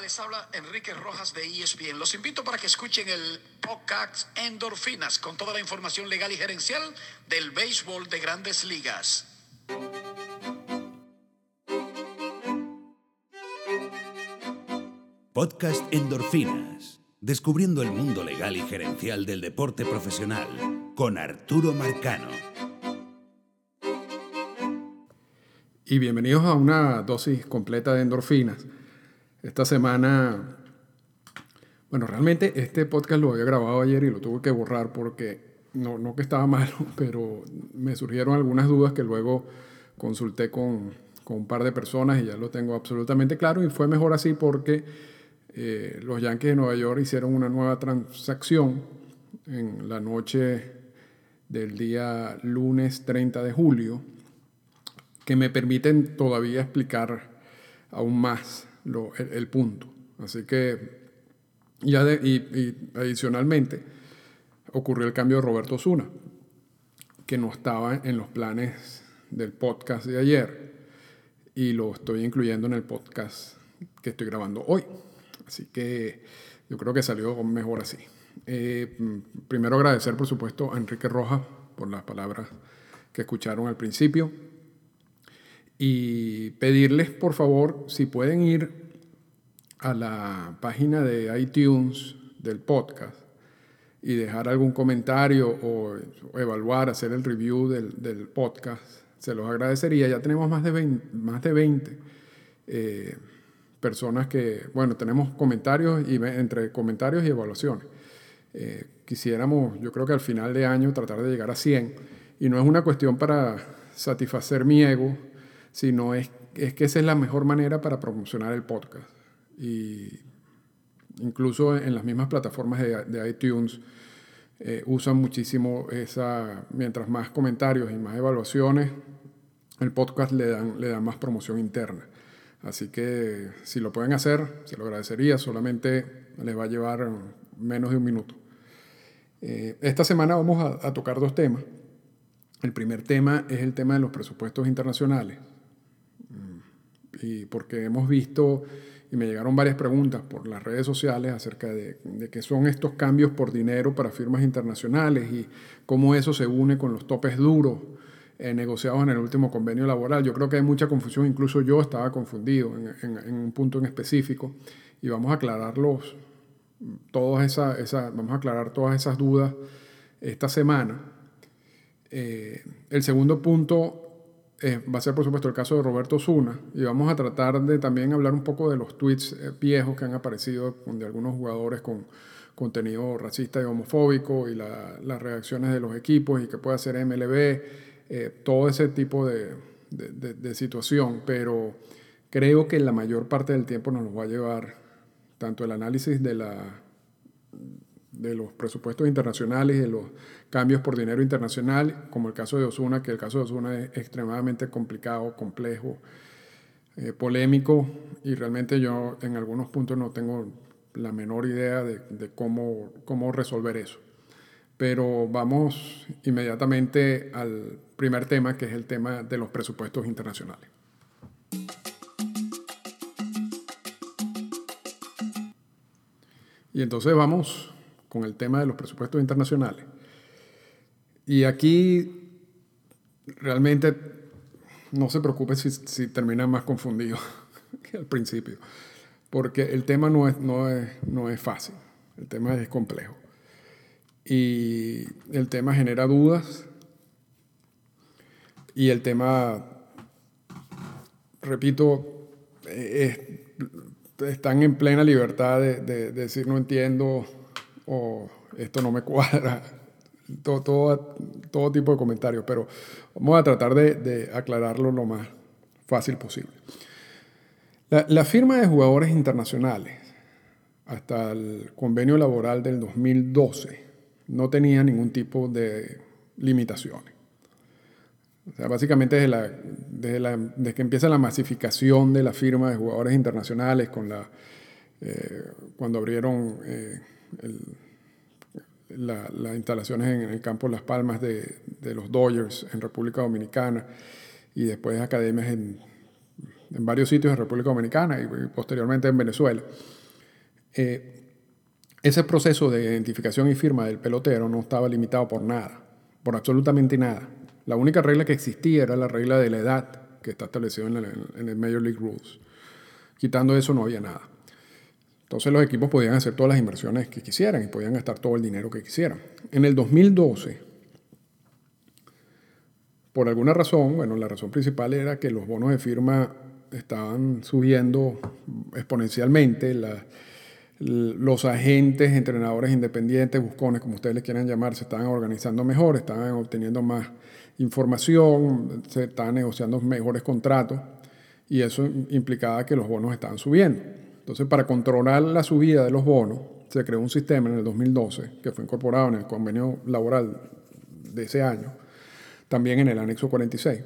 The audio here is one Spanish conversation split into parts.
Les habla Enrique Rojas de ESPN. Los invito para que escuchen el podcast Endorfinas con toda la información legal y gerencial del béisbol de grandes ligas. Podcast Endorfinas. Descubriendo el mundo legal y gerencial del deporte profesional con Arturo Marcano. Y bienvenidos a una dosis completa de endorfinas. Esta semana, bueno, realmente este podcast lo había grabado ayer y lo tuve que borrar porque no, no que estaba malo, pero me surgieron algunas dudas que luego consulté con, con un par de personas y ya lo tengo absolutamente claro y fue mejor así porque eh, los Yankees de Nueva York hicieron una nueva transacción en la noche del día lunes 30 de julio que me permiten todavía explicar aún más el, punto. Así que, ya y, adicionalmente, ocurrió el cambio de Roberto Zuna, que no estaba en los planes del podcast de ayer y lo estoy incluyendo en el podcast que estoy grabando hoy. Así que yo creo que salió mejor así. Eh, primero agradecer, por supuesto, a Enrique Rojas por las palabras que escucharon al principio y pedirles, por favor, si pueden ir a la página de iTunes del podcast y dejar algún comentario o, evaluar, hacer el review del, podcast, se los agradecería. Ya tenemos más de 20, más de 20 eh, personas que, bueno, tenemos comentarios y entre comentarios y evaluaciones. Eh, quisiéramos, yo creo que al final de año tratar de llegar a 100 y no es una cuestión para satisfacer mi ego, sino es, es que esa es la mejor manera para promocionar el podcast y incluso en las mismas plataformas de, iTunes eh, usan muchísimo esa, mientras más comentarios y más evaluaciones, el podcast le dan, le dan más promoción interna. Así que si lo pueden hacer, se lo agradecería, solamente les va a llevar menos de un minuto. Eh, esta semana vamos a, tocar dos temas. El primer tema es el tema de los presupuestos internacionales, y porque hemos visto y me llegaron varias preguntas por las redes sociales acerca de, qué son estos cambios por dinero para firmas internacionales y cómo eso se une con los topes duros eh, negociados en el último convenio laboral. Yo creo que hay mucha confusión, incluso yo estaba confundido en, un punto en específico y vamos a aclararlos, todas esa, esa, vamos a aclarar todas esas dudas esta semana. Eh, el segundo punto eh, va a ser por supuesto el caso de Roberto Zuna y vamos a tratar de también hablar un poco de los tweets eh, viejos que han aparecido de algunos jugadores con contenido racista y homofóbico y las reacciones de los equipos y que puede hacer MLB, eh, todo ese tipo de, de, situación, pero creo que la mayor parte del tiempo nos lo va a llevar tanto el análisis de la de los presupuestos internacionales de los cambios por dinero internacional, como el caso de Osuna, que el caso de Osuna es extremadamente complicado, complejo, eh, polémico, y realmente yo en algunos puntos no tengo la menor idea de, cómo, cómo resolver eso. Pero vamos inmediatamente al primer tema, que es el tema de los presupuestos internacionales. Y entonces vamos con el tema de los presupuestos internacionales. Y aquí realmente no se preocupe si, si terminan más confundidos que al principio, porque el tema no es, no, es, no es fácil, el tema es complejo. Y el tema genera dudas y el tema, repito, están en plena libertad de decir no entiendo o esto no me cuadra, todo, todo, todo tipo de comentarios, pero vamos a tratar de, aclararlo lo más fácil posible. La, firma de jugadores internacionales hasta el convenio laboral del 2012 no tenía ningún tipo de limitaciones. O sea, básicamente desde, la, desde, la, desde, que empieza la masificación de la firma de jugadores internacionales, con la, eh, cuando abrieron eh, las instalaciones en el campo Las Palmas de, los Dodgers en República Dominicana y después academias en en varios sitios de República Dominicana y, posteriormente en Venezuela. Eh, ese proceso de identificación y firma del pelotero no estaba limitado por nada, por absolutamente nada. La única regla que existía era la regla de la edad que está establecida en, en el Major League Rules. Quitando eso no había nada. Entonces los equipos podían hacer todas las inversiones que quisieran y podían gastar todo el dinero que quisieran. En el 2012, por alguna razón, bueno, la razón principal era que los bonos de firma estaban subiendo exponencialmente, los agentes, entrenadores independientes, buscones, como ustedes les quieran llamar, se estaban organizando mejor, estaban obteniendo más información, se estaban negociando mejores contratos y eso implicaba que los bonos estaban subiendo. Entonces, para controlar la subida de los bonos, se creó un sistema en el 2012 que fue incorporado en el convenio laboral de ese año, también en el anexo 46,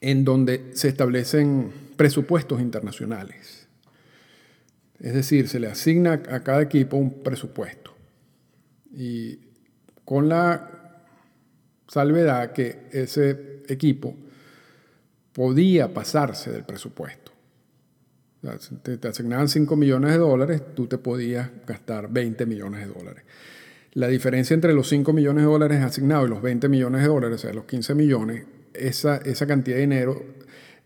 en donde se establecen presupuestos internacionales. Es decir, se le asigna a cada equipo un presupuesto. Y con la salvedad que ese equipo podía pasarse del presupuesto. Te, te asignaban 5 millones de dólares, tú te podías gastar 20 millones de dólares. La diferencia entre los 5 millones de dólares asignados y los 20 millones de dólares, o sea, los 15 millones, esa, esa cantidad de dinero,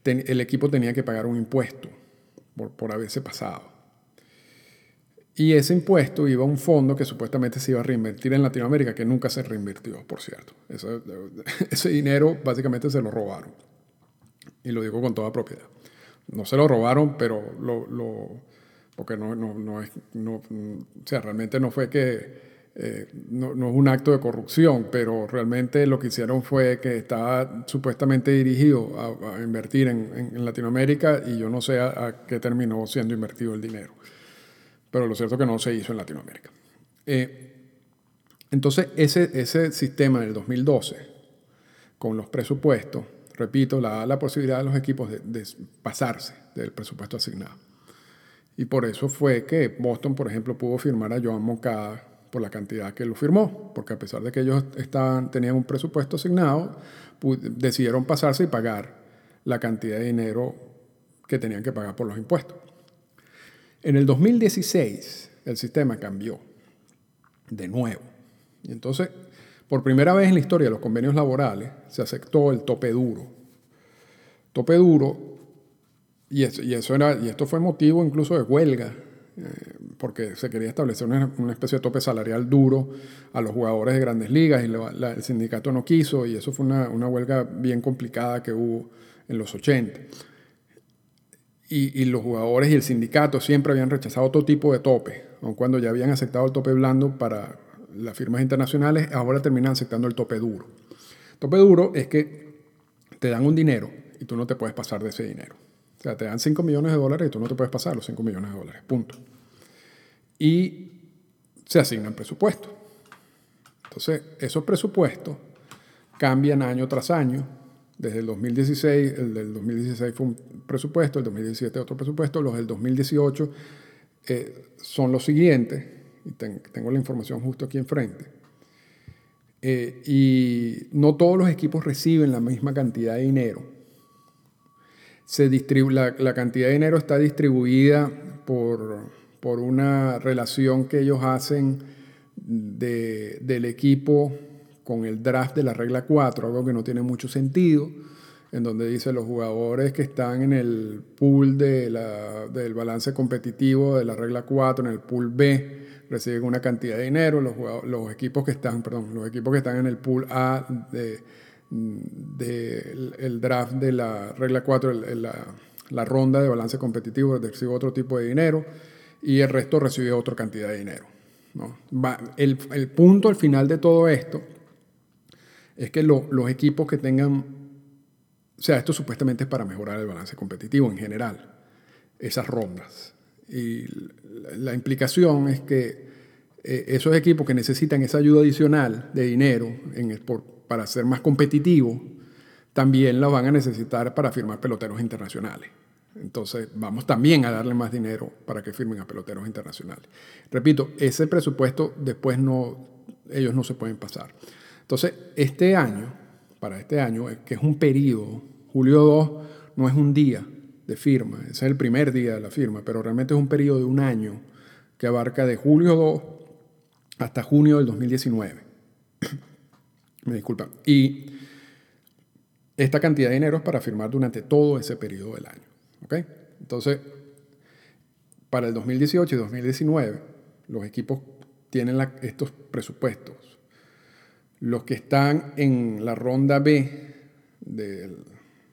el equipo tenía que pagar un impuesto por, por haberse pasado. Y ese impuesto iba a un fondo que supuestamente se iba a reinvertir en Latinoamérica, que nunca se reinvirtió, por cierto. Ese, dinero básicamente se lo robaron. Y lo digo con toda propiedad. No se lo robaron, pero lo, lo porque no, no, no es, no, o sea, realmente no fue que eh, no, es un acto de corrupción, pero realmente lo que hicieron fue que estaba supuestamente dirigido a, invertir en, Latinoamérica y yo no sé a, qué terminó siendo invertido el dinero. Pero lo cierto es que no se hizo en Latinoamérica. Eh, entonces, ese, ese sistema del 2012, con los presupuestos, repito, da la posibilidad a los equipos de, de pasarse del presupuesto asignado. Y por eso fue que Boston, por ejemplo, pudo firmar a Joan Moncada por la cantidad que lo firmó, porque a pesar de que ellos estaban, tenían un presupuesto asignado, decidieron pasarse y pagar la cantidad de dinero que tenían que pagar por los impuestos. En el 2016 el sistema cambió de nuevo. Y entonces, por primera vez en la historia de los convenios laborales, se aceptó el tope duro. Tope duro, y, y, eso era, y esto fue motivo incluso de huelga eh, porque se quería establecer una, especie de tope salarial duro a los jugadores de grandes ligas y el sindicato no quiso y eso fue una, huelga bien complicada que hubo en los 80. Y, los jugadores y el sindicato siempre habían rechazado todo tipo de tope, aun cuando ya habían aceptado el tope blando para las firmas internacionales, ahora terminan aceptando el tope duro. Tope duro es que te dan un dinero y tú no te puedes pasar de ese dinero. O sea, te dan 5 millones de dólares y tú no te puedes pasar los 5 millones de dólares, punto. Y se asignan presupuestos. Entonces, esos presupuestos cambian año tras año. Desde el 2016, el del 2016 fue un presupuesto, el 2017 otro presupuesto, los del 2018 eh, son los siguientes, tengo la información justo aquí enfrente. Eh, y no todos los equipos reciben la misma cantidad de dinero se la, la, cantidad de dinero está distribuida por, por una relación que ellos hacen de, del equipo con el draft de la regla 4, algo que no tiene mucho sentido, en donde dice los jugadores que están en el pool del balance competitivo de la regla 4, en el pool B, reciben una cantidad de dinero, los, equipos que están, perdón, los equipos que están en el pool A de del el draft de la regla 4, la, ronda de balance competitivo recibe otro tipo de dinero y el resto recibe otra cantidad de dinero. el, punto al final de todo esto es que los equipos que tengan, o sea, esto supuestamente es para mejorar el balance competitivo en general, esas rondas. Y la, implicación es que eh, esos equipos que necesitan esa ayuda adicional de dinero en por, para ser más competitivo, también lo van a necesitar para firmar peloteros internacionales. Entonces, vamos también a darle más dinero para que firmen a peloteros internacionales. Repito, ese presupuesto después no, ellos no se pueden pasar. Entonces, este año, para este año, que es un periodo, julio 2 no es un día, de firma. Ese es el primer día de la firma, pero realmente es un periodo de un año que abarca de julio 2 hasta junio del 2019. Me disculpa. Y esta cantidad de dinero es para firmar durante todo ese periodo del año. Entonces, para el 2018 y 2019, los equipos tienen estos presupuestos. Los que están en la ronda B del,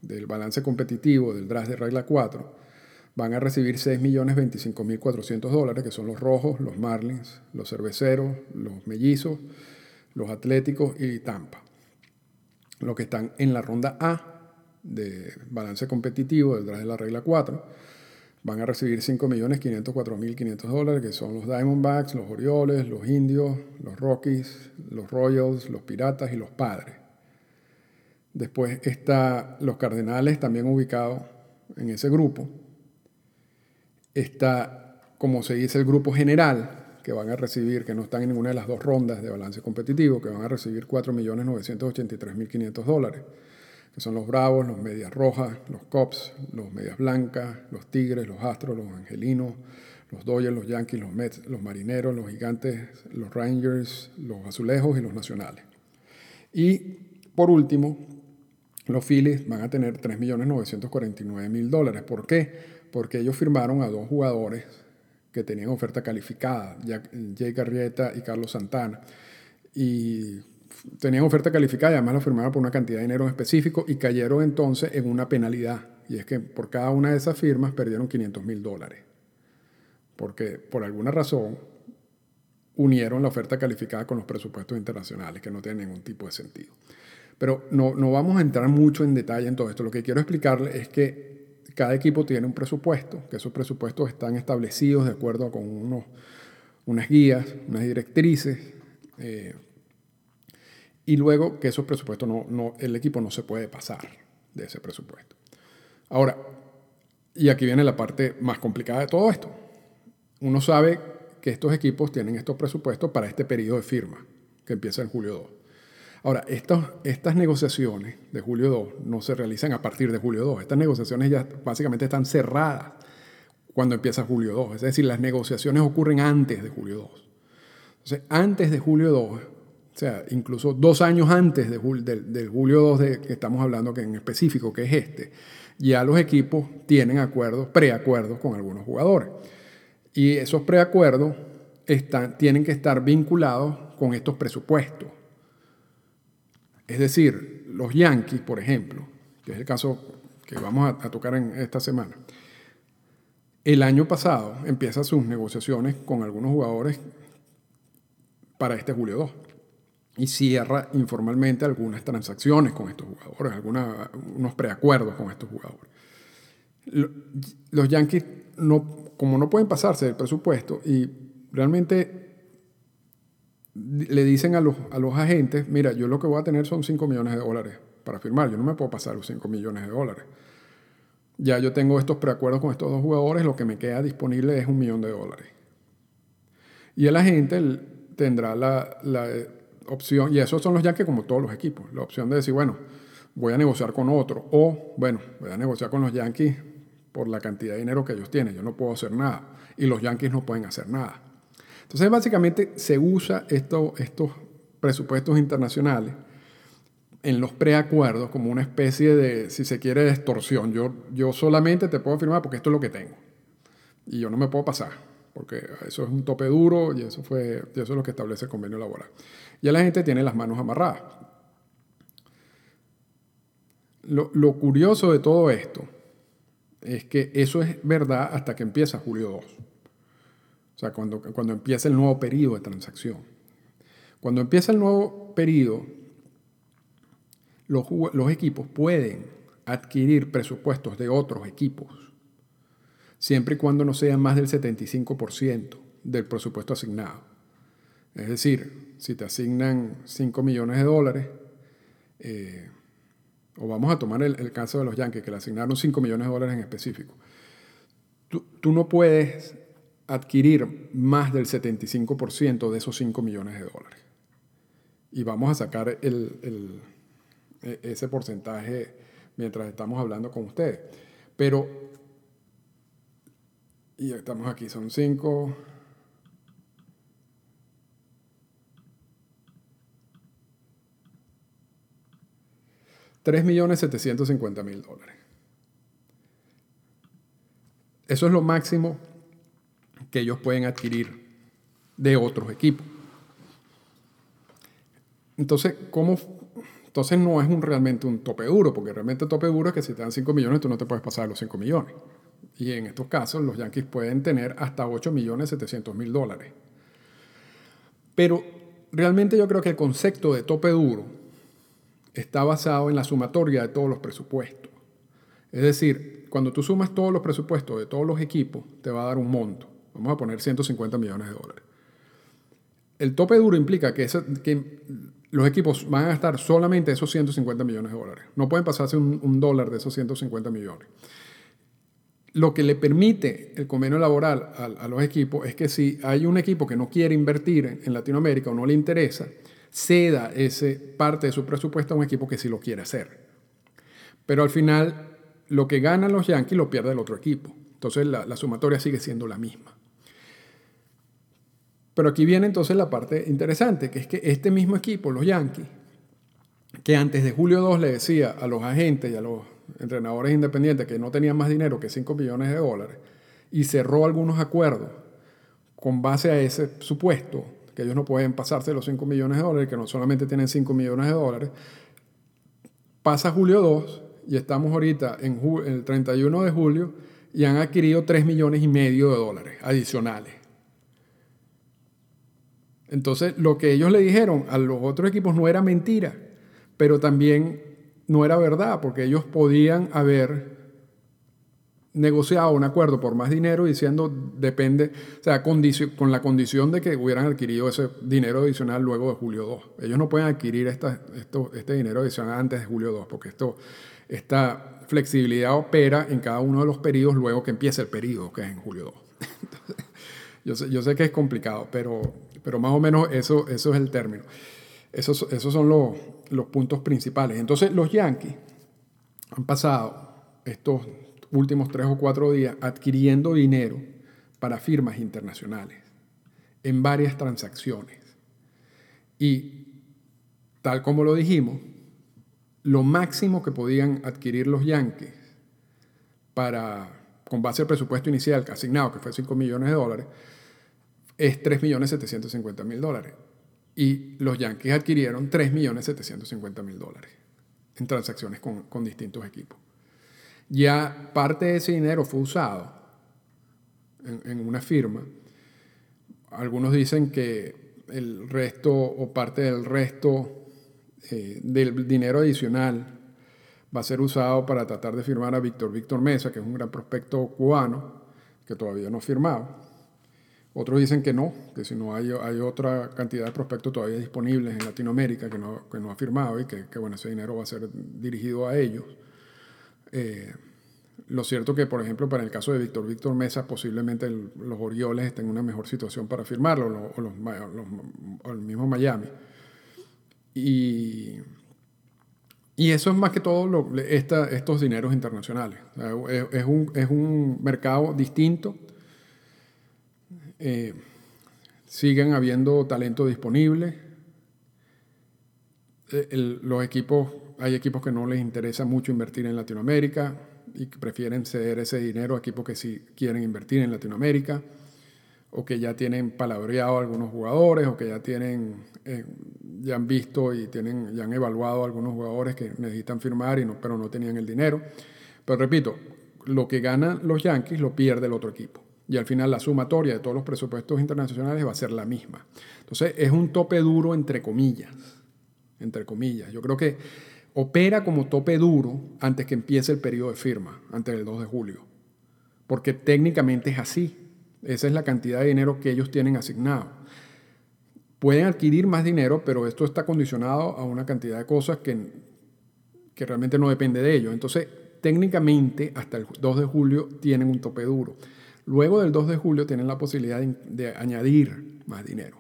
del balance competitivo del draft de regla 4 van a recibir 6.025.400 dólares, que son los rojos, los Marlins, los cerveceros, los mellizos, los atléticos y Tampa. Los que están en la ronda A de balance competitivo del draft de la regla 4 van a recibir 5.504.500 dólares, que son los Diamondbacks, los Orioles, los Indios, los Rockies, los Royals, los Piratas y los Padres. Después está los Cardenales también ubicados en ese grupo. Está, como se dice, el grupo general, que van a recibir, que no están en ninguna de las dos rondas de balance competitivo, que van a recibir 4.983.500 dólares, que son los Bravos, los Medias Rojas, los Cops, los Medias Blancas, los Tigres, los Astros, los Angelinos, los Dodgers, los Yankees, los Mets, los Marineros, los Gigantes, los Rangers, los Azulejos y los Nacionales. Y por último, los Phillies van a tener 3.949.000 dólares. ¿Por qué? Porque ellos firmaron a dos jugadores que tenían oferta calificada, Jay Garrieta y Carlos Santana. Y tenían oferta calificada y además lo firmaron por una cantidad de dinero específico y cayeron entonces en una penalidad. Y es que por cada una de esas firmas perdieron 500 mil dólares. Porque por alguna razón unieron la oferta calificada con los presupuestos internacionales, que no tienen ningún tipo de sentido. Pero no, no vamos a entrar mucho en detalle en todo esto. Lo que quiero explicarle es que cada equipo tiene un presupuesto, que esos presupuestos están establecidos de acuerdo con unos, unas guías, unas directrices, eh, y luego que esos presupuestos no, no, el equipo no se puede pasar de ese presupuesto. Ahora, y aquí viene la parte más complicada de todo esto. Uno sabe que estos equipos tienen estos presupuestos para este periodo de firma, que empieza en julio 2. Ahora, estas negociaciones de julio 2 no se realizan a partir de julio 2. Estas negociaciones ya básicamente están cerradas cuando empieza julio 2. Es decir, las negociaciones ocurren antes de julio 2. Entonces, antes de julio 2, o sea, incluso dos años antes de del, julio 2 de que estamos hablando que en específico, que es este, ya los equipos tienen acuerdos, preacuerdos con algunos jugadores. Y esos preacuerdos tienen que estar vinculados con estos presupuestos. Es decir, los Yankees, por ejemplo, que es el caso que vamos a, tocar en esta semana, el año pasado empieza sus negociaciones con algunos jugadores para este julio 2 y cierra informalmente algunas transacciones con estos jugadores, algunos unos preacuerdos con estos jugadores. Los Yankees, no, como no pueden pasarse del presupuesto y realmente le dicen a los, a los agentes, mira, yo lo que voy a tener son 5 millones de dólares para firmar, yo no me puedo pasar los 5 millones de dólares. Ya yo tengo estos preacuerdos con estos dos jugadores, lo que me queda disponible es un millón de dólares. Y el agente tendrá la, la opción, y esos son los Yankees como todos los equipos, la opción de decir, bueno, voy a negociar con otro, o bueno, voy a negociar con los Yankees por la cantidad de dinero que ellos tienen, yo no puedo hacer nada, y los Yankees no pueden hacer nada. Entonces, básicamente se usa estos presupuestos internacionales en los preacuerdos como una especie de, si se quiere, de extorsión. Yo, yo solamente te puedo firmar porque esto es lo que tengo. Y yo no me puedo pasar, porque eso es un tope duro y eso, fue, eso es lo que establece el convenio laboral. Ya la gente tiene las manos amarradas. Lo, lo curioso de todo esto es que eso es verdad hasta que empieza julio 2. O sea, cuando, cuando empieza el nuevo periodo de transacción. Cuando empieza el nuevo periodo, los, equipos pueden adquirir presupuestos de otros equipos, siempre y cuando no sean más del 75% del presupuesto asignado. Es decir, si te asignan 5 millones de dólares, eh, o vamos a tomar el, caso de los Yankees, que le asignaron 5 millones de dólares en específico, tú, tú no puedes adquirir más del 75% de esos 5 millones de dólares. Y vamos a sacar e, ese porcentaje mientras estamos hablando con ustedes. Pero Y estamos aquí, son 5. Tres millones mil dólares. Eso es lo máximo que ellos pueden adquirir de otros equipos. Entonces, ¿cómo? Entonces no es un, realmente un tope duro, porque realmente tope duro es que si te dan 5 millones, tú no te puedes pasar los 5 millones. Y en estos casos, los Yankees pueden tener hasta 8 millones 700 mil dólares. Pero realmente yo creo que el concepto de tope duro está basado en la sumatoria de todos los presupuestos. Es decir, cuando tú sumas todos los presupuestos de todos los equipos, te va a dar un monto. Vamos a poner 150 millones de dólares. El tope duro implica que, los equipos van a gastar solamente esos 150 millones de dólares. No pueden pasarse un, dólar de esos 150 millones. Lo que le permite el convenio laboral a, a, los equipos es que si hay un equipo que no quiere invertir en Latinoamérica o no le interesa, ceda ese parte de su presupuesto a un equipo que sí lo quiere hacer. Pero al final lo que ganan los Yankees lo pierde el otro equipo. Entonces la, sumatoria sigue siendo la misma. Pero aquí viene entonces la parte interesante, que es que este mismo equipo, los Yankees, que antes de julio 2 le decía a los agentes y a los entrenadores independientes que no tenían más dinero que 5 millones de dólares, y cerró algunos acuerdos con base a ese supuesto, que ellos no pueden pasarse los 5 millones de dólares, que no solamente tienen 5 millones de dólares, pasa julio 2 y estamos ahorita en el 31 de julio y han adquirido 3 millones y medio de dólares adicionales. Entonces, lo que ellos le dijeron a los otros equipos no era mentira, pero también no era verdad, porque ellos podían haber negociado un acuerdo por más dinero diciendo depende, o sea, con la condición de que hubieran adquirido ese dinero adicional luego de julio 2. Ellos no pueden adquirir este dinero adicional antes de julio 2, porque esto esta flexibilidad opera en cada uno de los periodos luego que empiece el periodo, que es en julio 2. yo, sé, que es complicado, pero, pero más o menos eso, eso es el término. Esos, esos son los, los puntos principales. Entonces los Yankees han pasado estos últimos tres o cuatro días adquiriendo dinero para firmas internacionales en varias transacciones. Y tal como lo dijimos, lo máximo que podían adquirir los Yankees para, con base al presupuesto inicial asignado, que fue 5 millones de dólares, es 3 millones 750 mil dólares. Y los Yankees adquirieron 3 millones 750 mil dólares en transacciones con, con distintos equipos. Ya parte de ese dinero fue usado en, en una firma. Algunos dicen que el resto o parte del resto eh, del dinero adicional va a ser usado para tratar de firmar a Víctor Víctor Mesa, que es un gran prospecto cubano, que todavía no ha firmado. Otros dicen que no, que si no hay, hay otra cantidad de prospectos todavía disponibles en Latinoamérica que no, que no ha firmado y que, que, bueno, ese dinero va a ser dirigido a ellos. Eh, lo cierto que, por ejemplo, para el caso de Víctor Víctor Mesa, posiblemente los Orioles estén en una mejor situación para firmarlo, o, los, o el mismo Miami. Y, y eso es más que todo estos dineros internacionales. Es, un, es, un, mercado distinto. Eh, siguen habiendo talento disponible. Eh, los equipos, hay equipos que no les interesa mucho invertir en Latinoamérica y que prefieren ceder ese dinero a equipos que sí quieren invertir en Latinoamérica o que ya tienen palabreado algunos jugadores o que ya tienen eh, ya han visto y tienen ya han evaluado algunos jugadores que necesitan firmar y no, pero no tenían el dinero pero repito lo que ganan los Yankees lo pierde el otro equipo y al final la sumatoria de todos los presupuestos internacionales va a ser la misma entonces es un tope duro entre comillas entre comillas yo creo que opera como tope duro antes que empiece el periodo de firma antes del 2 de julio porque técnicamente es así esa es la cantidad de dinero que ellos tienen asignado. Pueden adquirir más dinero, pero esto está condicionado a una cantidad de cosas que, que realmente no depende de ellos. Entonces, técnicamente, hasta el 2 de julio tienen un tope duro. Luego del 2 de julio tienen la posibilidad de, añadir más dinero.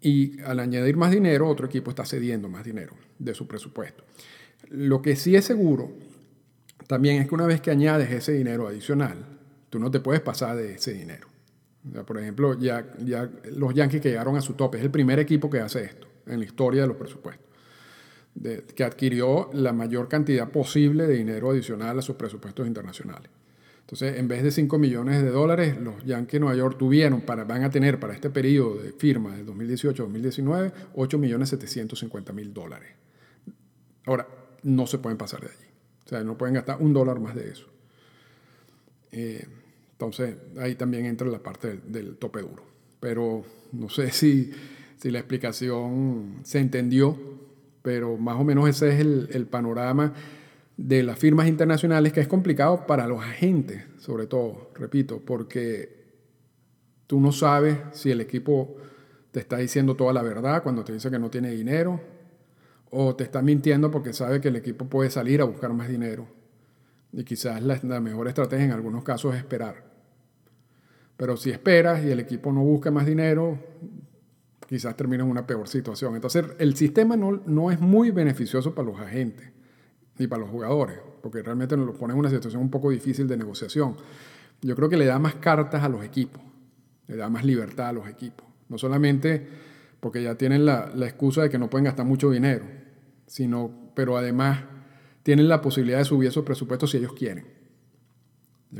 Y al añadir más dinero, otro equipo está cediendo más dinero de su presupuesto. Lo que sí es seguro también es que una vez que añades ese dinero adicional, Tú no te puedes pasar de ese dinero. por ejemplo, ya, ya los Yankees que llegaron a su tope, es el primer equipo que hace esto en la historia de los presupuestos, que adquirió la mayor cantidad posible de dinero adicional a sus presupuestos internacionales. Entonces, en vez de 5 millones de dólares, los Yankees de Nueva York tuvieron, para, van a tener para este periodo de firma de 2018-2019, 8 millones 750 mil dólares. Ahora, no se pueden pasar de allí. O sea, no pueden gastar un dólar más de eso. Eh, entonces, ahí también entra la parte del, tope duro. Pero no sé si, si, la explicación se entendió, pero más o menos ese es el, el panorama de las firmas internacionales, que es complicado para los agentes, sobre todo, repito, porque tú no sabes si el equipo te está diciendo toda la verdad cuando te dice que no tiene dinero, o te está mintiendo porque sabe que el equipo puede salir a buscar más dinero. Y quizás la, mejor estrategia en algunos casos es esperar. Pero si esperas y el equipo no busca más dinero, quizás termina en una peor situación. Entonces, el sistema no, no es muy beneficioso para los agentes ni para los jugadores, porque realmente nos lo pone en una situación un poco difícil de negociación. Yo creo que le da más cartas a los equipos, le da más libertad a los equipos. No solamente porque ya tienen la, la excusa de que no pueden gastar mucho dinero, sino, pero además tienen la posibilidad de subir esos presupuestos si ellos quieren.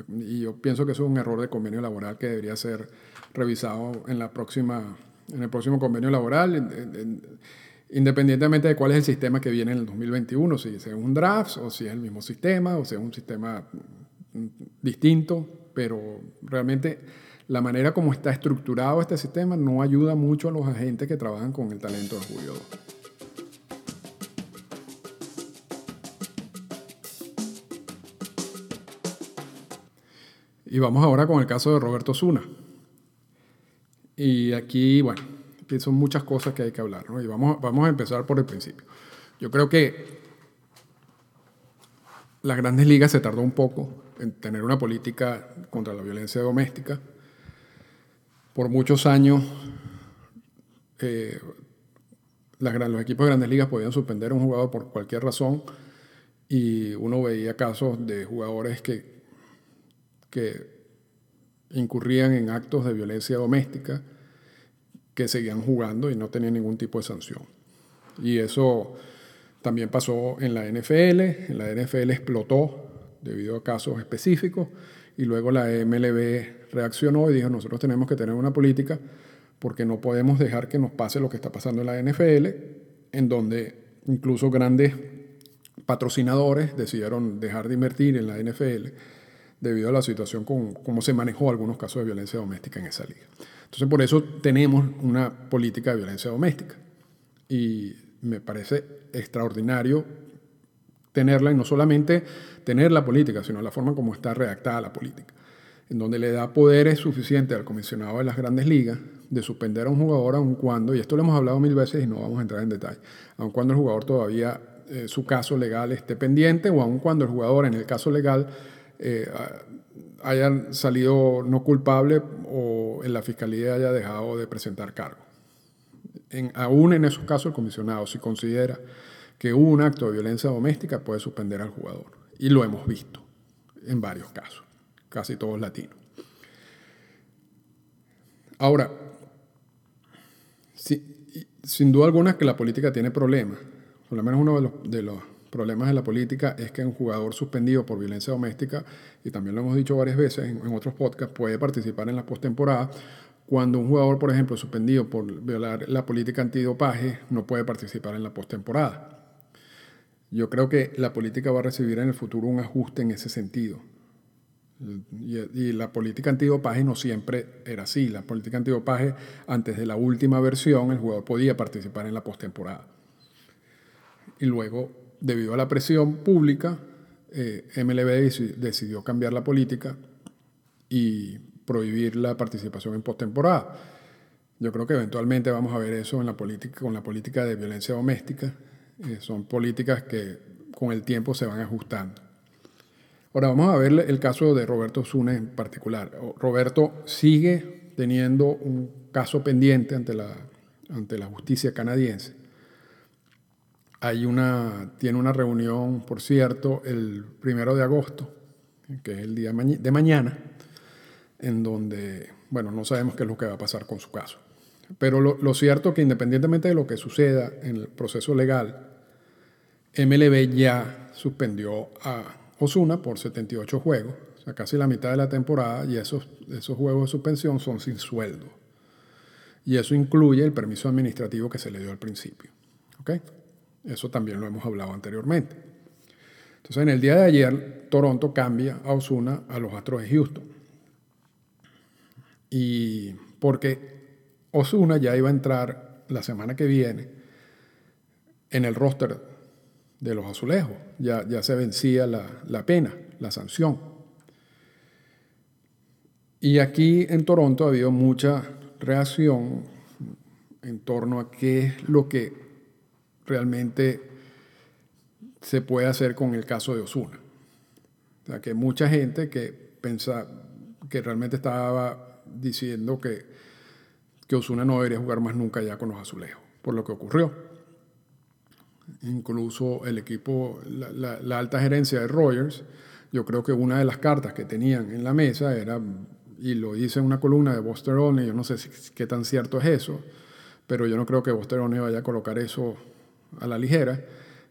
y yo pienso que eso es un error de convenio laboral que debería ser revisado en, la próxima, en el próximo convenio laboral independientemente de cuál es el sistema que viene en el 2021, si es un draft o si es el mismo sistema o si es un sistema mm, distinto, pero realmente la manera como está estructurado este sistema no ayuda mucho a los agentes que trabajan con el talento de Julio Y vamos ahora con el caso de Roberto Zuna. Y aquí, bueno, son muchas cosas que hay que hablar, ¿no? Y vamos, vamos a empezar por el principio. Yo creo que las grandes ligas se tardó un poco en tener una política contra la violencia doméstica. Por muchos años, eh, los equipos de grandes ligas podían suspender a un jugador por cualquier razón y uno veía casos de jugadores que, que incurrían en actos de violencia doméstica que seguían jugando y no tenían ningún tipo de sanción. Y eso también pasó en la NFL. En la NFL explotó debido a casos específicos y luego la MLB reaccionó y dijo, nosotros tenemos que tener una política porque no podemos dejar que nos pase lo que está pasando en la NFL, en donde incluso grandes patrocinadores decidieron dejar de invertir en la NFL debido a la situación con cómo se manejó algunos casos de violencia doméstica en esa liga. Entonces, por eso tenemos una política de violencia doméstica. Y me parece extraordinario tenerla y no solamente tener la política, sino la forma como está redactada la política, en donde le da poderes suficientes al comisionado de las grandes ligas de suspender a un jugador aun cuando, y esto lo hemos hablado mil veces y no vamos a entrar en detalle, aun cuando el jugador todavía eh, su caso legal esté pendiente o aun cuando el jugador en el caso legal eh, hayan salido no culpable o en la fiscalía haya dejado de presentar cargo. Aún en esos casos, el comisionado, si considera que hubo un acto de violencia doméstica, puede suspender al jugador. Y lo hemos visto en varios casos, casi todos latinos. Ahora, sin duda alguna que la política tiene problemas, por lo menos uno de los problemas de la política es que un jugador suspendido por violencia doméstica, y también lo hemos dicho varias veces en, otros podcasts, puede participar en la postemporada. Cuando un jugador, por ejemplo, suspendido por violar la política antidopaje, no puede participar en la postemporada. Yo creo que la política va a recibir en el futuro un ajuste en ese sentido. Y, y, la política antidopaje no siempre era así. La política antidopaje, antes de la última versión, el jugador podía participar en la postemporada. Y luego debido a la presión pública, eh, MLB decidió cambiar la política y prohibir la participación en postemporada. Yo creo que eventualmente vamos a ver eso en la política, con la política de violencia doméstica. Eh, son políticas que con el tiempo se van ajustando. Ahora vamos a ver el caso de Roberto Zune en particular. Roberto sigue teniendo un caso pendiente ante la, ante la justicia canadiense hay una, tiene una reunión, por cierto, el primero de agosto, que es el día de mañana, en donde, bueno, no sabemos qué es lo que va a pasar con su caso. Pero lo, cierto que independientemente de lo que suceda en el proceso legal, MLB ya suspendió a Osuna por 78 juegos, o sea, casi la mitad de la temporada, y esos, esos juegos de suspensión son sin sueldo. Y eso incluye el permiso administrativo que se le dio al principio. ¿Ok? Eso también lo hemos hablado anteriormente. Entonces, en el día de ayer, Toronto cambia a Osuna a los Astros de Houston. Y porque Osuna ya iba a entrar la semana que viene en el roster de los azulejos. Ya, ya se vencía la, la pena, la sanción. Y aquí en Toronto ha habido mucha reacción en torno a qué es lo que realmente se puede hacer con el caso de Osuna. O sea, que mucha gente que pensa que realmente estaba diciendo que, que Osuna no debería jugar más nunca ya con los azulejos, por lo que ocurrió. Incluso el equipo, la, alta gerencia de Rogers, yo creo que una de las cartas que tenían en la mesa era, y lo hice en una columna de Bosterone, yo no sé si, qué tan cierto es eso, pero yo no creo que Bosterone vaya a colocar eso a la ligera,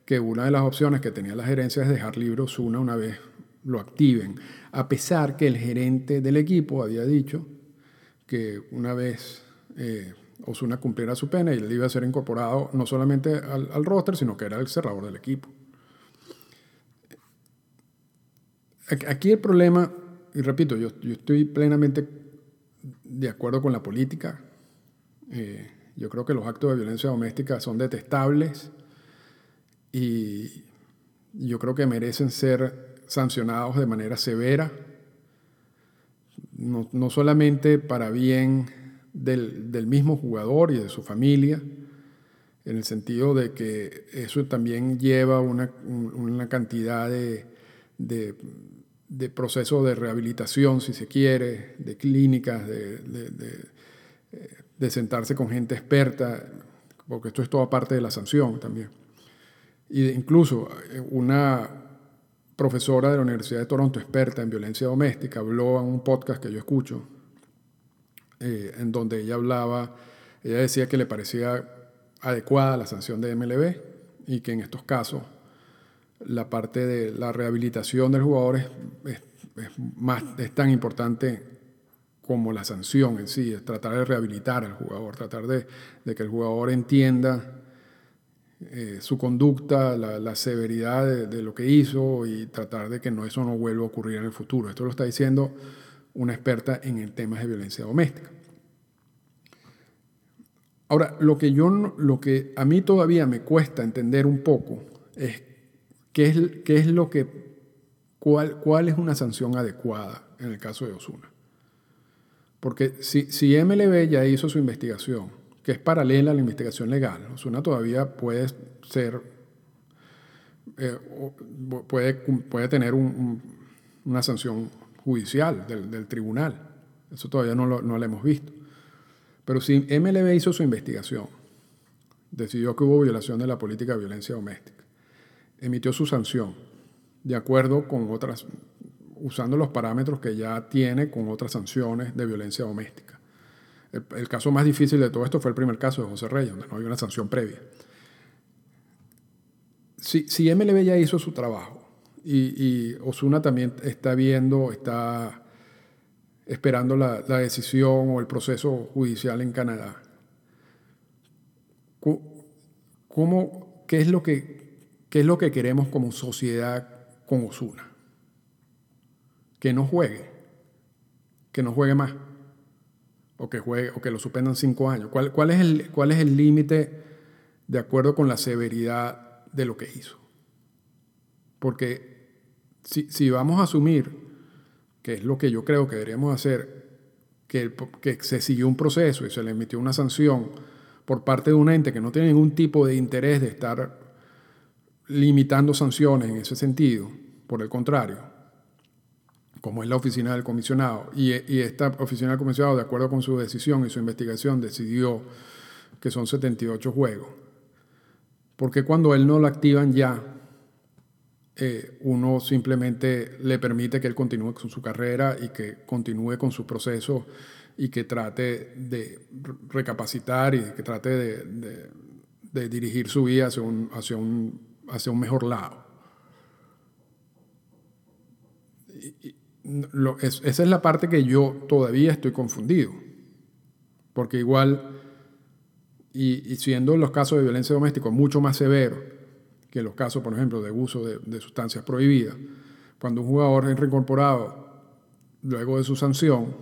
que una de las opciones que tenía la gerencia es dejar libre Osuna una vez lo activen, a pesar que el gerente del equipo había dicho que una vez eh, Osuna cumpliera su pena y él iba a ser incorporado no solamente al, roster, sino que era el cerrador del equipo. Aquí el problema, y repito, yo, yo estoy plenamente de acuerdo con la política. Eh, yo creo que los actos de violencia doméstica son detestables y yo creo que merecen ser sancionados de manera severa, no, no solamente para bien del, del, mismo jugador y de su familia, en el sentido de que eso también lleva una, una cantidad de, de, procesos de rehabilitación, si se quiere, de clínicas, de, de sentarse con gente experta, porque esto es toda parte de la sanción también. Y incluso eh, una profesora de la Universidad de Toronto, experta en violencia doméstica, habló en un podcast que yo escucho, eh, en donde ella hablaba, ella decía que le parecía adecuada la sanción de MLB y que en estos casos la parte de la rehabilitación del jugador es, es, más, es tan importante como la sanción en sí, es tratar de rehabilitar al jugador, tratar de, que el jugador entienda eh, su conducta, la, severidad de, lo que hizo y tratar de que no, eso no vuelva a ocurrir en el futuro. Esto lo está diciendo una experta en el tema de violencia doméstica. Ahora, lo que, yo, lo que a mí todavía me cuesta entender un poco es es, qué es lo que, cuál, cuál es una sanción adecuada en el caso de Osuna. Porque si, si MLB ya hizo su investigación, que es paralela a la investigación legal. Osuna todavía puede ser, eh, puede, puede tener un, un, una sanción judicial del, del, tribunal. Eso todavía no lo, no lo hemos visto. Pero si MLB hizo su investigación, decidió que hubo violación de la política de violencia doméstica, emitió su sanción de acuerdo con otras, usando los parámetros que ya tiene con otras sanciones de violencia doméstica el, caso más difícil de todo esto fue el primer caso de José Reyes, donde no había una sanción previa. Si, si MLB ya hizo su trabajo y, y, Osuna también está viendo, está esperando la, la decisión o el proceso judicial en Canadá, ¿cómo, qué, es lo que, ¿qué es lo que queremos como sociedad con Osuna? Que no juegue, que no juegue más o que, juegue, o que lo suspendan cinco años? ¿Cuál, es el límite de acuerdo con la severidad de lo que hizo? Porque si, si, vamos a asumir, que es lo que yo creo que deberíamos hacer, que, que se siguió un proceso y se le emitió una sanción por parte de un ente que no tiene ningún tipo de interés de estar limitando sanciones en ese sentido, por el contrario, como es la oficina del comisionado, y, esta oficina del comisionado, de acuerdo con su decisión y su investigación, decidió que son 78 juegos. Porque cuando él no lo activan ya, eh, uno simplemente le permite que él continúe con su carrera y que continúe con su proceso y que trate de recapacitar y que trate de, dirigir su vida hacia un, hacia un, hacia un mejor lado. Esa es la parte que yo todavía estoy confundido. Porque igual, y, siendo los casos de violencia doméstica mucho más severos que los casos, por ejemplo, de uso de, sustancias prohibidas, cuando un jugador es reincorporado luego de su sanción,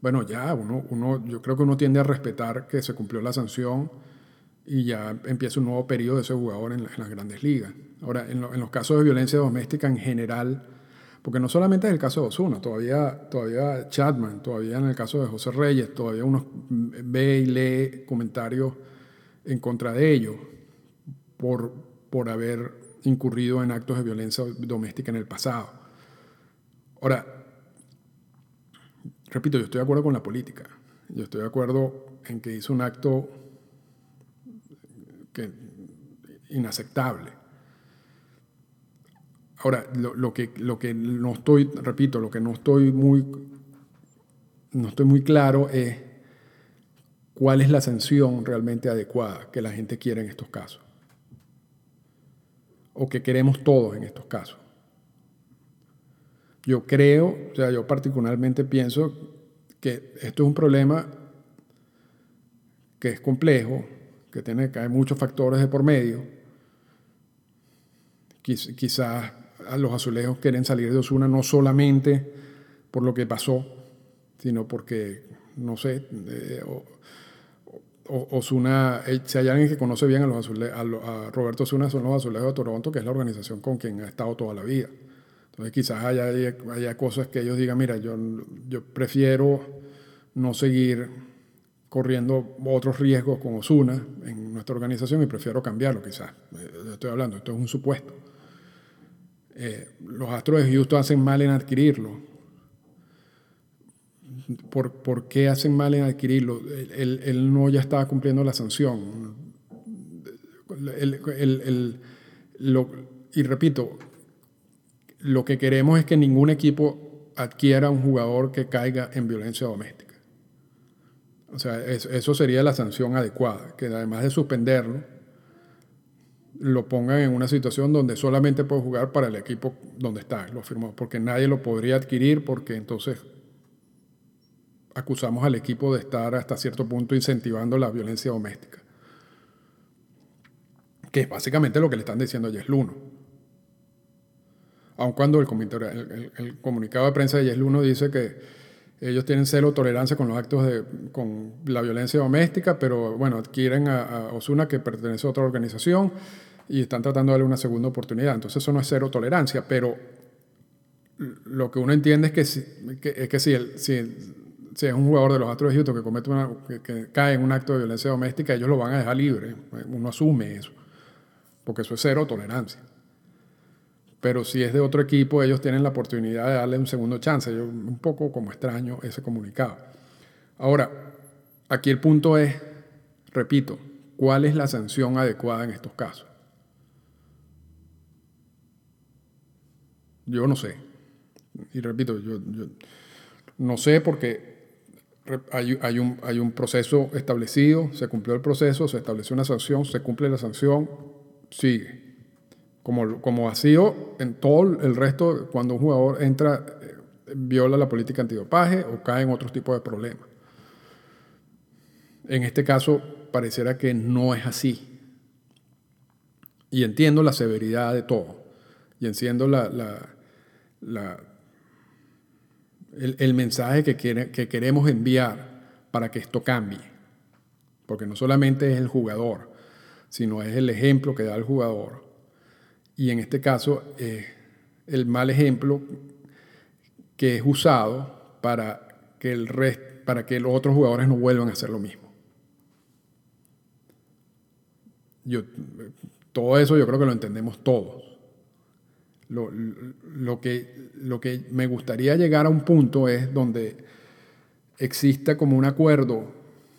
bueno, ya uno, uno, yo creo que uno tiende a respetar que se cumplió la sanción y ya empieza un nuevo periodo de ese jugador en, las grandes ligas. Ahora, en, los casos de violencia doméstica en general, porque no solamente es el caso de Osuna, todavía, todavía Chapman, todavía en el caso de José Reyes, todavía uno ve y lee comentarios en contra de ellos por, por haber incurrido en actos de violencia doméstica en el pasado. Ahora, repito, yo estoy de acuerdo con la política. Yo estoy de acuerdo en que hizo un acto inaceptable. Ahora, lo, que, lo que no estoy, repito, lo que no estoy muy, no estoy muy claro es cuál es la sanción realmente adecuada que la gente quiere en estos casos. O que queremos todos en estos casos. Yo creo, o sea, yo particularmente pienso que esto es un problema que es complejo, que tiene que hay muchos factores de por medio. Quizás los azulejos quieren salir de Osuna no solamente por lo que pasó, sino porque, no sé, eh, Osuna, eh, si hay alguien que conoce bien a, los azulejos, a, Roberto Osuna, son los azulejos de Toronto, que es la organización con quien ha estado toda la vida. Entonces quizás haya, haya cosas que ellos digan, mira, yo, yo prefiero no seguir corriendo otros riesgos con Osuna en nuestra organización y prefiero cambiarlo quizás. Eh, estoy hablando, esto es un supuesto. Eh, los Astros de Houston hacen mal en adquirirlo. ¿Por, ¿Por, qué hacen mal en adquirirlo? Él, no ya estaba cumpliendo la sanción. y repito, lo que queremos es que ningún equipo adquiera un jugador que caiga en violencia doméstica. O sea, eso sería la sanción adecuada, que además de suspenderlo, lo pongan en una situación donde solamente puede jugar para el equipo donde está, lo firmó, porque nadie lo podría adquirir porque entonces acusamos al equipo de estar hasta cierto punto incentivando la violencia doméstica. Que es básicamente lo que le están diciendo a Yes Luno. Aun cuando el, comunicado de prensa de Yes Luno dice que ellos tienen cero tolerancia con los actos de con la violencia doméstica, pero bueno, adquieren a Osuna que pertenece a otra organización y están tratando de darle una segunda oportunidad. Entonces eso no es cero tolerancia, pero lo que uno entiende es que si, es que si, es un jugador de los Astros de Houston que, comete que, cae en un acto de violencia doméstica, ellos lo van a dejar libre. Uno asume eso, porque eso es cero tolerancia. Pero si es de otro equipo, ellos tienen la oportunidad de darle un segundo chance. Yo un poco como extraño ese comunicado. Ahora, aquí el punto es, repito, ¿cuál es la sanción adecuada en estos casos? Yo no sé. Y repito, yo, no sé porque hay, hay, un, hay un proceso establecido, se cumplió el proceso, se estableció una sanción, se cumple la sanción, sigue. Como, como ha sido en todo el resto, cuando un jugador entra, eh, viola la política antidopaje o cae en otros tipos de problemas. En este caso, pareciera que no es así. Y entiendo la severidad de todo. Y entiendo la, la, el, mensaje que, que queremos enviar para que esto cambie. Porque no solamente es el jugador, sino es el ejemplo que da el jugador. Y en este caso, es el mal ejemplo que es usado para que, el para que los otros jugadores no vuelvan a hacer lo mismo. Yo, todo eso yo creo que lo entendemos todos. Lo, que, lo que me gustaría llegar a un punto es donde exista como un acuerdo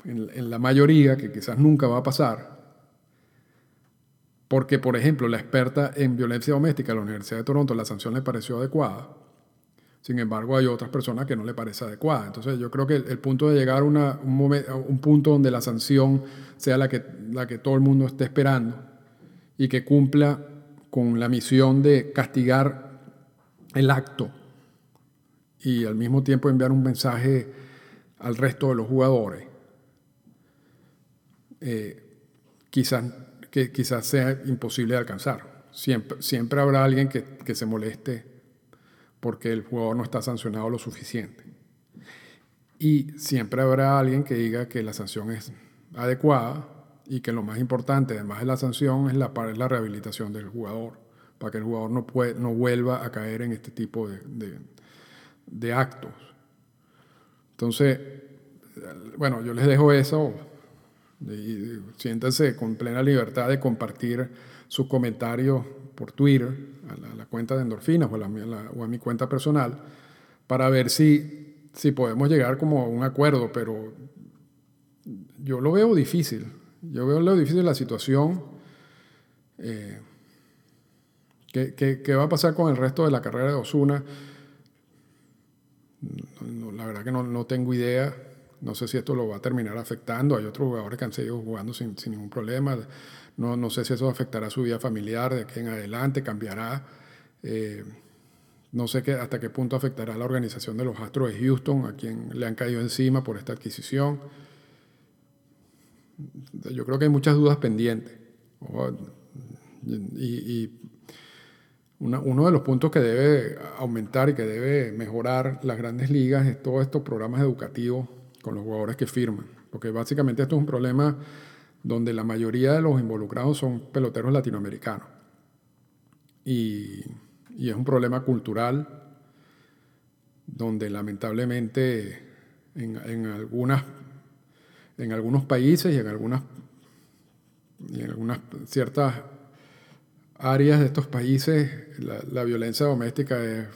en, la mayoría, que quizás nunca va a pasar, porque, por ejemplo, la experta en violencia doméstica de la Universidad de Toronto, la sanción le pareció adecuada. Sin embargo, hay otras personas que no le parece adecuada. Entonces, yo creo que el, punto de llegar a, un, punto donde la sanción sea la que, la que todo el mundo esté esperando y que cumpla con la misión de castigar el acto y al mismo tiempo enviar un mensaje al resto de los jugadores, eh, quizás, que quizás sea imposible de alcanzar. Siempre, siempre habrá alguien que, que se moleste porque el jugador no está sancionado lo suficiente. Y siempre habrá alguien que diga que la sanción es adecuada y que lo más importante, además de la sanción, es la, la rehabilitación del jugador, para que el jugador no, puede, no vuelva a caer en este tipo de, de actos. Entonces, bueno, yo les dejo eso. Y con plena libertad de compartir sus comentarios por Twitter, a la, cuenta de endorfinas o a, o a, mi cuenta personal, para ver si, si podemos llegar como a un acuerdo, pero yo lo veo difícil. Yo veo lo difícil la situación. Eh, ¿qué, qué, qué, va a pasar con el resto de la carrera de Osuna? la verdad que no, no, tengo idea. No sé si esto lo va a terminar afectando. Hay otros jugadores que han seguido jugando sin, sin ningún problema. No, no, sé si eso afectará su vida familiar de aquí en adelante, cambiará. Eh, no sé qué, hasta qué punto afectará la organización de los Astros de Houston, a quien le han caído encima por esta adquisición. Yo creo que hay muchas dudas pendientes. Y, y uno de los puntos que debe aumentar y que debe mejorar las grandes ligas es todos estos programas educativos con los jugadores que firman. Porque básicamente esto es un problema donde la mayoría de los involucrados son peloteros latinoamericanos. Y, es un problema cultural donde lamentablemente en, algunas, en algunos países y en algunas, y en algunas ciertas áreas de estos países la, violencia doméstica es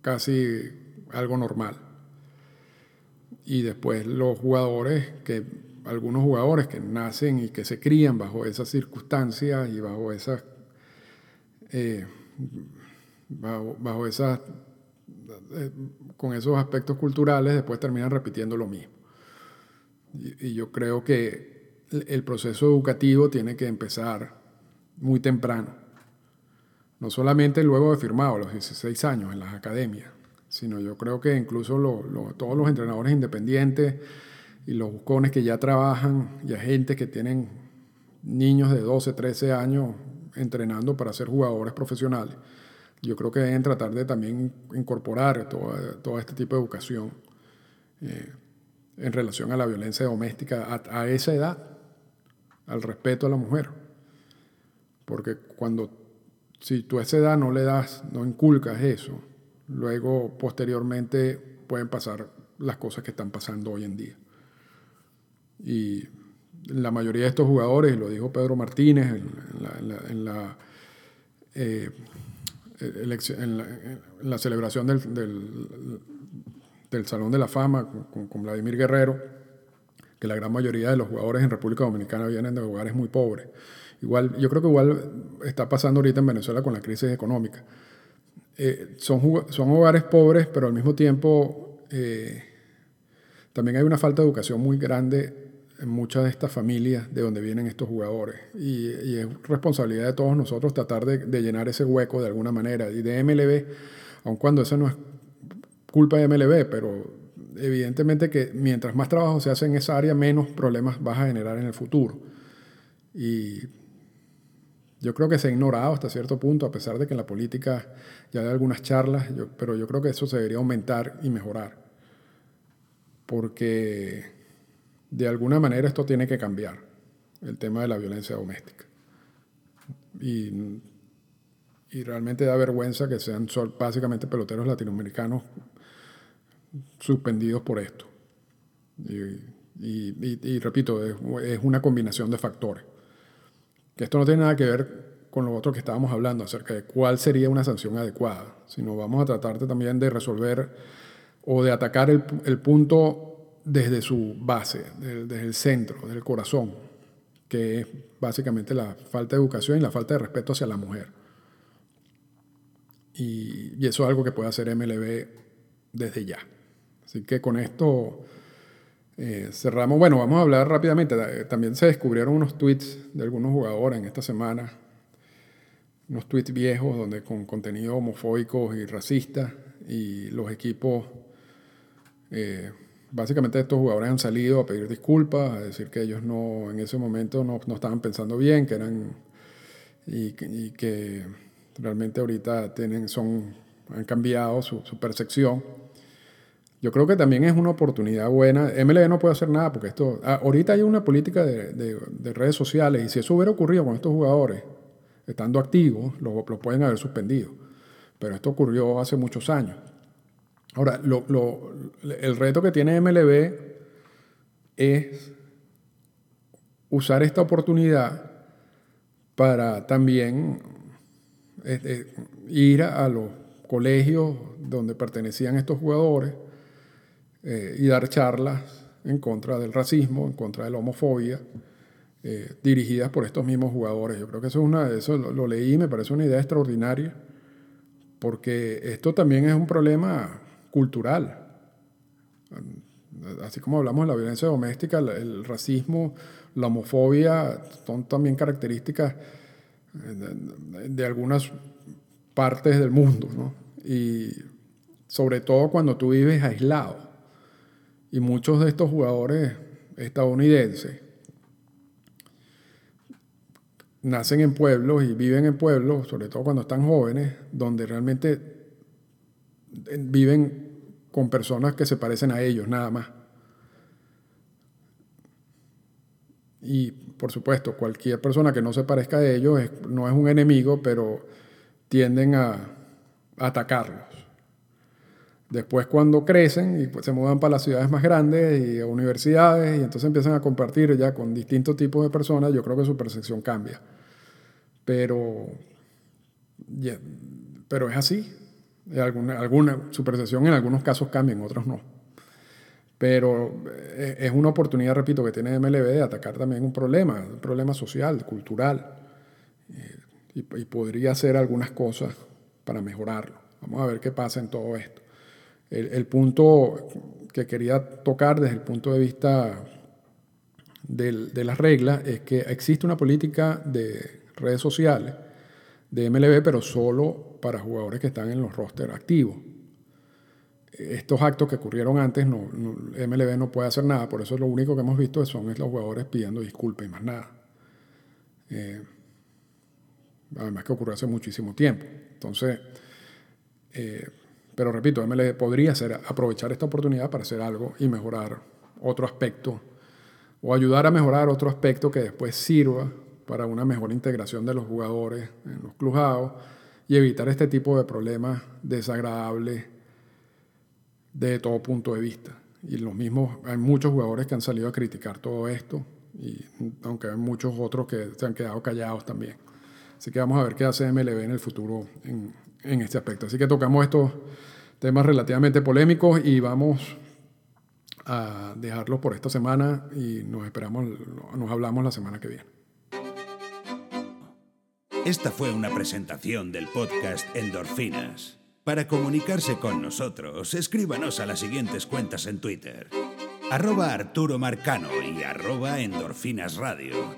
casi algo normal. Y después los jugadores, que algunos jugadores que nacen y que se crían bajo esas circunstancias y bajo esas, eh, bajo, esas, eh, con esos aspectos culturales, después terminan repitiendo lo mismo. Y yo creo que el proceso educativo tiene que empezar muy temprano. No solamente luego de firmado, los 16 años en las academias, sino yo creo que incluso todos los entrenadores independientes y los buscones que ya trabajan y agentes que tienen niños de 12, 13 años entrenando para ser jugadores profesionales, yo creo que deben tratar de también incorporar todo, este tipo de educación eh, en relación a la violencia doméstica a esa edad, al respeto a la mujer. Porque cuando, si tú a esa edad no le das, no inculcas eso, luego posteriormente pueden pasar las cosas que están pasando hoy en día. Y la mayoría de estos jugadores, lo dijo Pedro Martínez en la, en la, celebración del, del, Salón de la Fama con, con, Vladimir Guerrero, que la gran mayoría de los jugadores en República Dominicana vienen de hogares muy pobres. Igual, yo creo que igual está pasando ahorita en Venezuela con la crisis económica. Eh, son, son hogares pobres, pero al mismo tiempo eh, también hay una falta de educación muy grande en muchas de estas familias de donde vienen estos jugadores. Y, es responsabilidad de todos nosotros tratar de, de, llenar ese hueco de alguna manera. Y de MLB, aun cuando eso no es culpa de MLB, pero evidentemente que mientras más trabajo se hace en esa área, menos problemas vas a generar en el futuro. Y yo creo que se ha ignorado hasta cierto punto, a pesar de que en la política ya hay algunas charlas, pero yo creo que eso se debería aumentar y mejorar. Porque de alguna manera esto tiene que cambiar, el tema de la violencia doméstica. Y, y realmente da vergüenza que sean básicamente peloteros latinoamericanos suspendidos por esto. Y, y repito, es una combinación de factores que esto no tiene nada que ver con lo otro que estábamos hablando acerca de cuál sería una sanción adecuada, sino vamos a tratar también de resolver o de atacar el, el punto desde su base, desde, el centro, del corazón, que es básicamente la falta de educación y la falta de respeto hacia la mujer. Y, y eso es algo que puede hacer MLB desde ya. Así que con esto eh, cerramos. Bueno, vamos a hablar rápidamente. Eh, también se descubrieron unos tweets de algunos jugadores en esta semana. Unos tweets viejos donde con contenido homofóbico y racista. Y los equipos, eh, básicamente estos jugadores han salido a pedir disculpas, a decir que ellos no, en ese momento no, estaban pensando bien, que eran. Y, que realmente ahorita tienen, son, han cambiado su percepción. Yo creo que también es una oportunidad buena. MLB no puede hacer nada porque esto. Ah, ahorita hay una política de, de, de, redes sociales y si eso hubiera ocurrido con estos jugadores, estando activos, lo, pueden haber suspendido. Pero esto ocurrió hace muchos años. Ahora, el reto que tiene MLB es usar esta oportunidad para también eh, ir a los colegios donde pertenecían estos jugadores eh, y dar charlas en contra del racismo, en contra de la homofobia, eh, dirigidas por estos mismos jugadores. Yo creo que eso, es una, eso lo, lo, leí y me parece una idea extraordinaria, porque esto también es un problema cultural. Así como hablamos de la violencia doméstica, el, el racismo, la homofobia son también características de, de algunas partes del mundo, ¿no? Y sobre todo cuando tú vives aislado. Y muchos de estos jugadores estadounidenses nacen en pueblos y viven en pueblos, sobre todo cuando están jóvenes, donde realmente viven con personas que se parecen a ellos, nada más. Y por supuesto, cualquier persona que no se parezca a ellos no es un enemigo, pero tienden a atacarlos. Después cuando crecen y pues se mudan para las ciudades más grandes y a universidades y entonces empiezan a compartir ya con distintos tipos de personas, yo creo que su percepción cambia. Pero, pero es así. Alguna, alguna, su percepción en algunos casos cambia, en otros no. Pero eh, es una oportunidad, repito, que tiene MLB de atacar también un problema, un problema social, cultural. Y, y podría hacer algunas cosas para mejorarlo. Vamos a ver qué pasa en todo esto. El, punto que quería tocar desde el punto de vista de las reglas es que existe una política de redes sociales de MLB, pero solo para jugadores que están en los roster activos. Estos actos que ocurrieron antes, no, MLB no puede hacer nada, por eso lo único que hemos visto son los jugadores pidiendo disculpas y más nada. Eh, además que ocurrió hace muchísimo tiempo. Entonces, eh, pero repito, MLB podría ser, aprovechar esta oportunidad para hacer algo y mejorar otro aspecto o ayudar a mejorar otro aspecto que después sirva para una mejor integración de los jugadores en los clubhouse y evitar este tipo de problemas desagradables de todo punto de vista. Y los mismos, hay muchos jugadores que han salido a criticar todo esto, y aunque hay muchos otros que se han quedado callados también. Así que vamos a ver qué hace MLB en el futuro en, en este aspecto. Así que tocamos estos temas relativamente polémicos y vamos a dejarlos por esta semana y nos esperamos, nos hablamos la semana que viene. Esta fue una presentación del podcast Endorfinas. Para comunicarse con nosotros, escríbanos a las siguientes cuentas en Twitter. Arroba Arturo Marcano y arroba Endorfinas Radio.